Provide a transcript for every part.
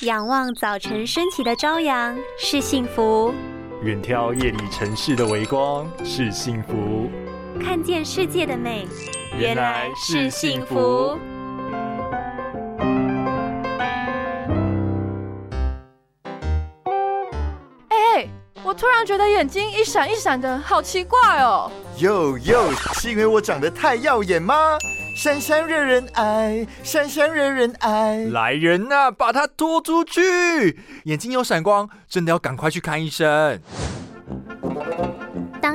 仰望早晨升起的朝阳是幸福，远眺夜里城市的微光是幸福，看见世界的美原来是幸福。哎，我突然觉得眼睛一闪一闪的，好奇怪哦。哟哟，是因为我长得太耀眼吗？闪闪惹人爱，闪闪惹人爱。来人呐，把他拖出去！眼睛有闪光，真的要赶快去看医生。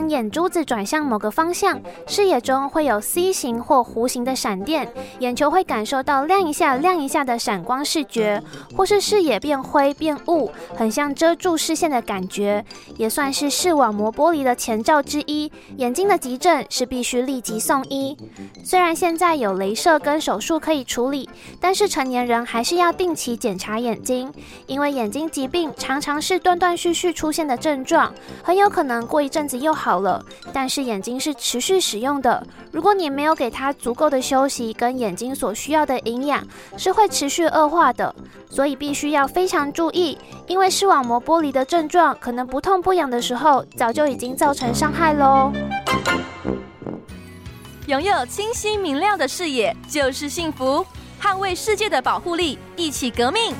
眼珠子转向某个方向，视野中会有 C 型或弧形的闪电，眼球会感受到亮一下、亮一下的闪光视觉，或是视野变灰变雾，很像遮住视线的感觉，也算是视网膜剥离的前兆之一。眼睛的急症是必须立即送医。虽然现在有镭射跟手术可以处理，但是成年人还是要定期检查眼睛，因为眼睛疾病常常是断断续续出现的症状，很有可能过一阵子又好。了，但是眼睛是持续使用的。如果你没有给它足够的休息跟眼睛所需要的营养，是会持续恶化的。所以必须要非常注意，因为视网膜剥离的症状可能不痛不痒的时候，早就已经造成伤害喽。拥有清晰明亮的视野就是幸福，捍卫世界的保护力，一起革命。